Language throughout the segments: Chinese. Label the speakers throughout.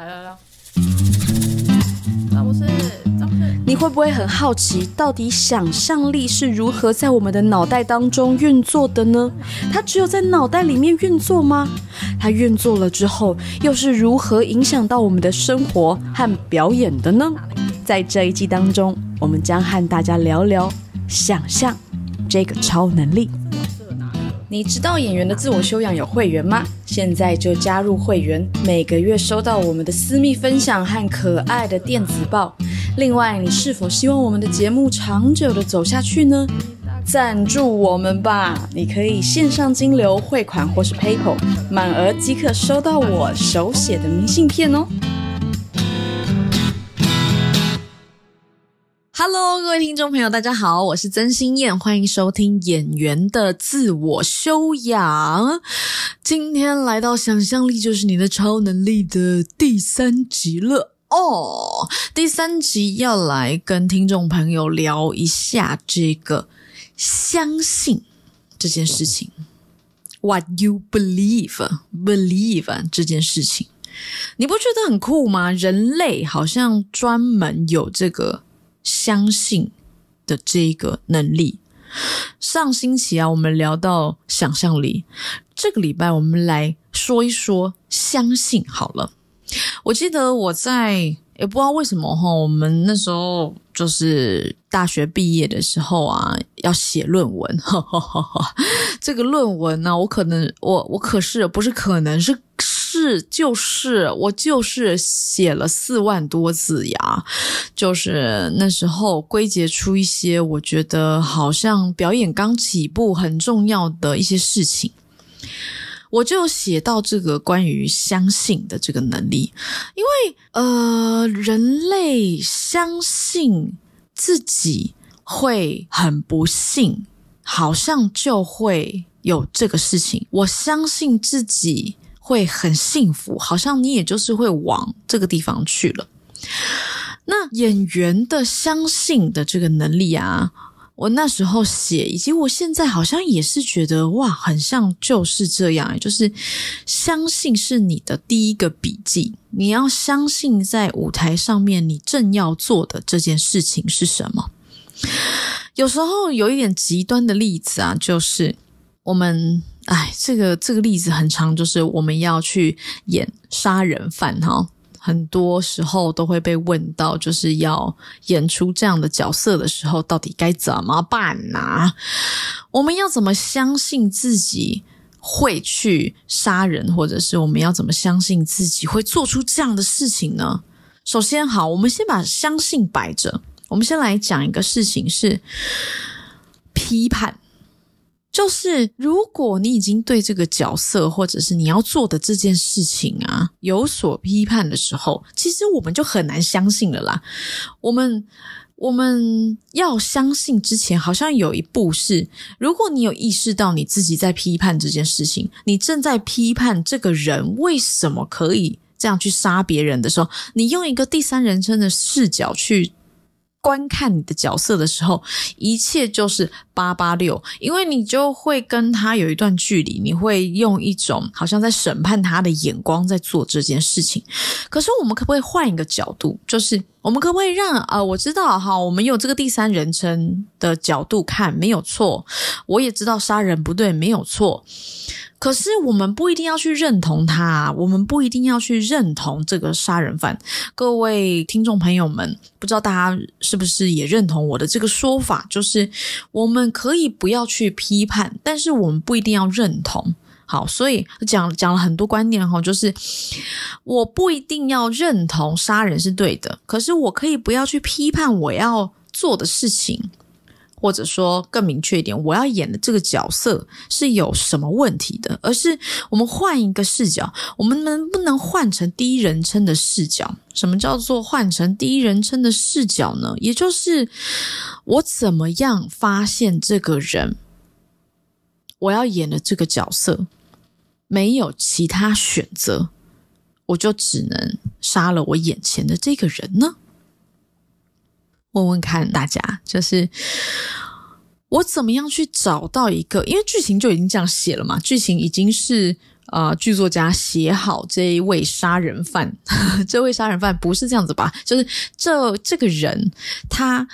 Speaker 1: 来来来，张博士，张博士，
Speaker 2: 你会不会很好奇，到底想象力是如何在我们的脑袋当中运作的呢？它只有在脑袋里面运作吗？它运作了之后，又是如何影响到我们的生活和表演的呢？在这一季当中，我们将和大家聊聊想象这个超能力。你知道演员的自我修养有会员吗？现在就加入会员，每个月收到我们的私密分享和可爱的电子报。另外，你是否希望我们的节目长久的走下去呢？赞助我们吧！你可以线上金流汇款或是 PayPal，满额即可收到我手写的明信片哦。Hello，各位听众朋友，大家好，我是曾心燕，欢迎收听《演员的自我修养》。今天来到“想象力就是你的超能力”的第三集了哦。第三集要来跟听众朋友聊一下这个相信这件事情，What you believe，believe 这件事情，你不觉得很酷吗？人类好像专门有这个。相信的这个能力。上星期啊，我们聊到想象力，这个礼拜我们来说一说相信。好了，我记得我在也不知道为什么哈，我们那时候就是大学毕业的时候啊，要写论文。这个论文呢，我可能我我可是不是可能是。是，就是我就是写了四万多字呀，就是那时候归结出一些我觉得好像表演刚起步很重要的一些事情，我就写到这个关于相信的这个能力，因为呃，人类相信自己会很不幸，好像就会有这个事情，我相信自己。会很幸福，好像你也就是会往这个地方去了。那演员的相信的这个能力啊，我那时候写，以及我现在好像也是觉得哇，很像就是这样，就是相信是你的第一个笔记。你要相信在舞台上面你正要做的这件事情是什么。有时候有一点极端的例子啊，就是我们。哎，这个这个例子很长，就是我们要去演杀人犯哈，很多时候都会被问到，就是要演出这样的角色的时候，到底该怎么办呢？我们要怎么相信自己会去杀人，或者是我们要怎么相信自己会做出这样的事情呢？首先，好，我们先把相信摆着，我们先来讲一个事情是批判。就是如果你已经对这个角色或者是你要做的这件事情啊有所批判的时候，其实我们就很难相信了啦。我们我们要相信之前，好像有一步是，如果你有意识到你自己在批判这件事情，你正在批判这个人为什么可以这样去杀别人的时候，你用一个第三人称的视角去。观看你的角色的时候，一切就是八八六，因为你就会跟他有一段距离，你会用一种好像在审判他的眼光在做这件事情。可是，我们可不可以换一个角度？就是我们可不可以让啊？我知道哈，我们有这个第三人称的角度看没有错，我也知道杀人不对没有错。可是我们不一定要去认同他，我们不一定要去认同这个杀人犯。各位听众朋友们，不知道大家是不是也认同我的这个说法？就是我们可以不要去批判，但是我们不一定要认同。好，所以讲讲了很多观念哈，就是我不一定要认同杀人是对的，可是我可以不要去批判我要做的事情。或者说更明确一点，我要演的这个角色是有什么问题的？而是我们换一个视角，我们能不能换成第一人称的视角？什么叫做换成第一人称的视角呢？也就是我怎么样发现这个人，我要演的这个角色没有其他选择，我就只能杀了我眼前的这个人呢？问问看大家，就是我怎么样去找到一个？因为剧情就已经这样写了嘛，剧情已经是呃剧作家写好这一位杀人犯，这位杀人犯不是这样子吧？就是这这个人他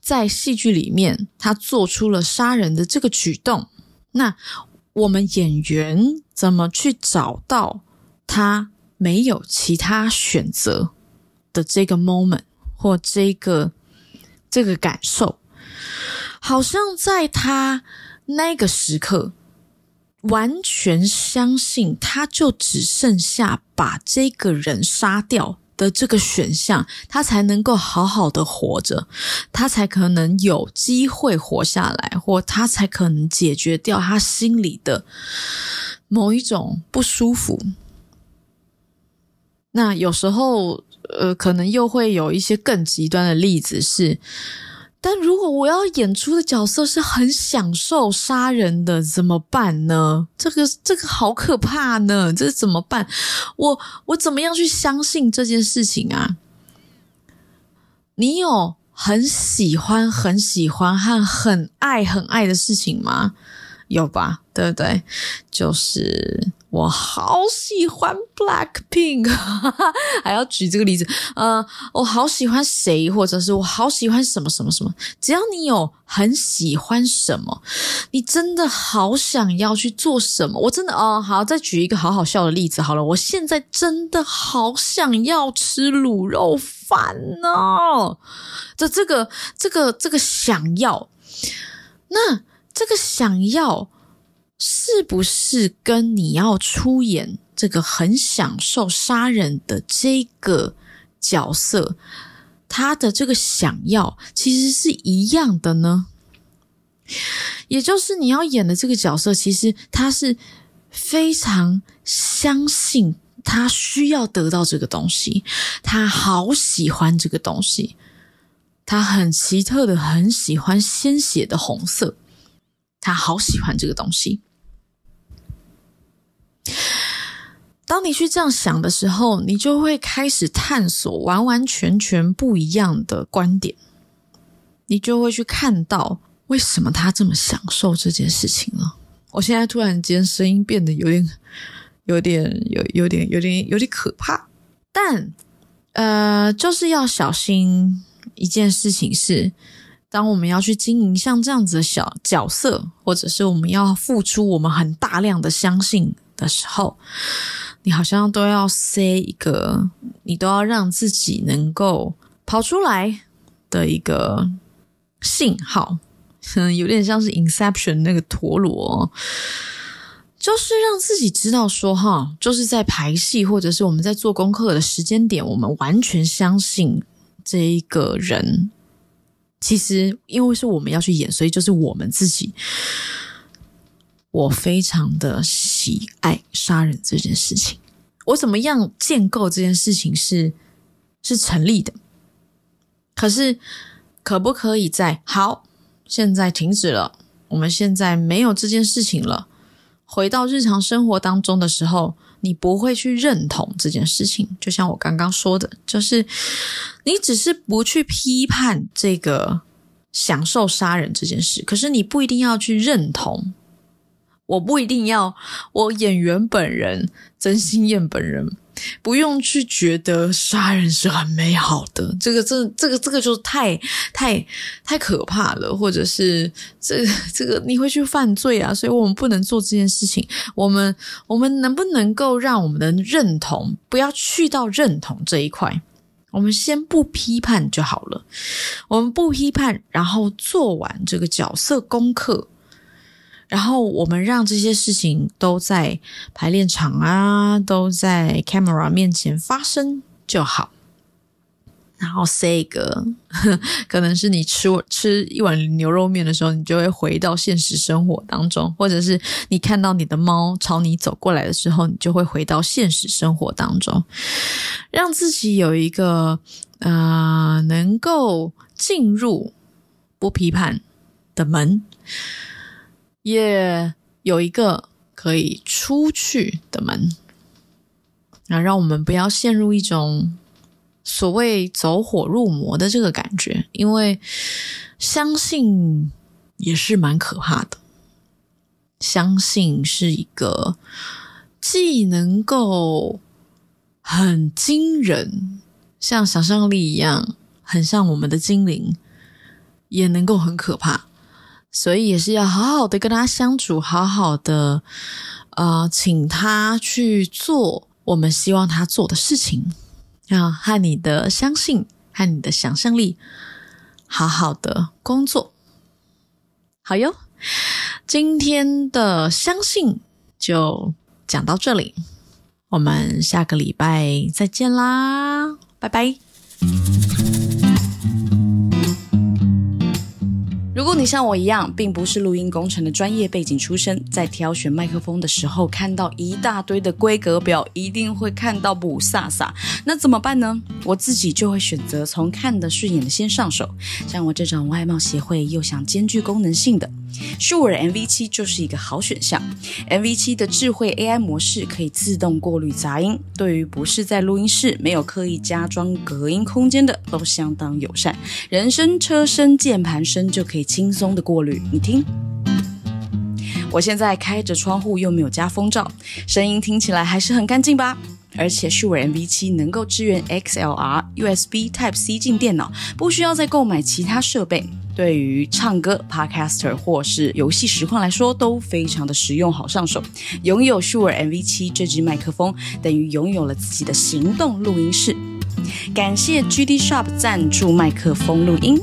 Speaker 2: 在戏剧里面他做出了杀人的这个举动，那我们演员怎么去找到他没有其他选择的这个 moment 或这个这个感受？好像在他那个时刻，完全相信他就只剩下把这个人杀掉的这个选项，他才能够好好的活着，他才可能有机会活下来，或他才可能解决掉他心里的某一种不舒服。那有时候，呃，可能又会有一些更极端的例子是。但如果我要演出的角色是很享受杀人的，怎么办呢？这个这个好可怕呢！这怎么办？我我怎么样去相信这件事情啊？你有很喜欢、很喜欢和很爱、很爱的事情吗？有吧？对不对？就是。我好喜欢 Black Pink，还要举这个例子。呃，我好喜欢谁，或者是我好喜欢什么什么什么。只要你有很喜欢什么，你真的好想要去做什么。我真的哦，好，再举一个好好笑的例子好了。我现在真的好想要吃卤肉饭哦。这这个这个这个想要，那这个想要。是不是跟你要出演这个很享受杀人的这个角色，他的这个想要其实是一样的呢？也就是你要演的这个角色，其实他是非常相信他需要得到这个东西，他好喜欢这个东西，他很奇特的很喜欢鲜血的红色，他好喜欢这个东西。当你去这样想的时候，你就会开始探索完完全全不一样的观点，你就会去看到为什么他这么享受这件事情了。我现在突然间声音变得有点、有点、有、有点、有点、有点可怕，但呃，就是要小心一件事情是，当我们要去经营像这样子的小角色，或者是我们要付出我们很大量的相信。的时候，你好像都要 say 一个，你都要让自己能够跑出来的一个信号，嗯，有点像是 Inception 那个陀螺，就是让自己知道说，哈，就是在排戏或者是我们在做功课的时间点，我们完全相信这一个人。其实，因为是我们要去演，所以就是我们自己。我非常的喜爱杀人这件事情，我怎么样建构这件事情是是成立的？可是可不可以在好现在停止了？我们现在没有这件事情了，回到日常生活当中的时候，你不会去认同这件事情。就像我刚刚说的，就是你只是不去批判这个享受杀人这件事，可是你不一定要去认同。我不一定要我演员本人曾心燕本人不用去觉得杀人是很美好的，这个这这个这个就太太太可怕了，或者是这 这个你会去犯罪啊，所以我们不能做这件事情。我们我们能不能够让我们的认同不要去到认同这一块？我们先不批判就好了，我们不批判，然后做完这个角色功课。然后我们让这些事情都在排练场啊，都在 camera 面前发生就好。然后 say 个，可能是你吃吃一碗牛肉面的时候，你就会回到现实生活当中；或者是你看到你的猫朝你走过来的时候，你就会回到现实生活当中，让自己有一个呃能够进入不批判的门。也有一个可以出去的门，那让我们不要陷入一种所谓走火入魔的这个感觉，因为相信也是蛮可怕的。相信是一个既能够很惊人，像想象力一样，很像我们的精灵，也能够很可怕。所以也是要好好的跟他相处，好好的呃，请他去做我们希望他做的事情，要和你的相信和你的想象力好好的工作。好哟，今天的相信就讲到这里，我们下个礼拜再见啦，拜拜。
Speaker 3: 如果你像我一样，并不是录音工程的专业背景出身，在挑选麦克风的时候，看到一大堆的规格表，一定会看到不飒飒。那怎么办呢？我自己就会选择从看得顺眼的先上手。像我这种外貌协会又想兼具功能性的。舒尔 MV 七就是一个好选项。MV 七的智慧 AI 模式可以自动过滤杂音，对于不是在录音室没有刻意加装隔音空间的都相当友善。人声、车声、键盘声就可以轻松的过滤。你听，我现在开着窗户又没有加风罩，声音听起来还是很干净吧？而且舒尔 MV 七能够支援 XLR、USB Type C 进电脑，不需要再购买其他设备。对于唱歌、Podcaster 或是游戏实况来说，都非常的实用，好上手。拥有 Sure MV 七这支麦克风，等于拥有了自己的行动录音室。感谢 GD Shop 赞助麦克风录音。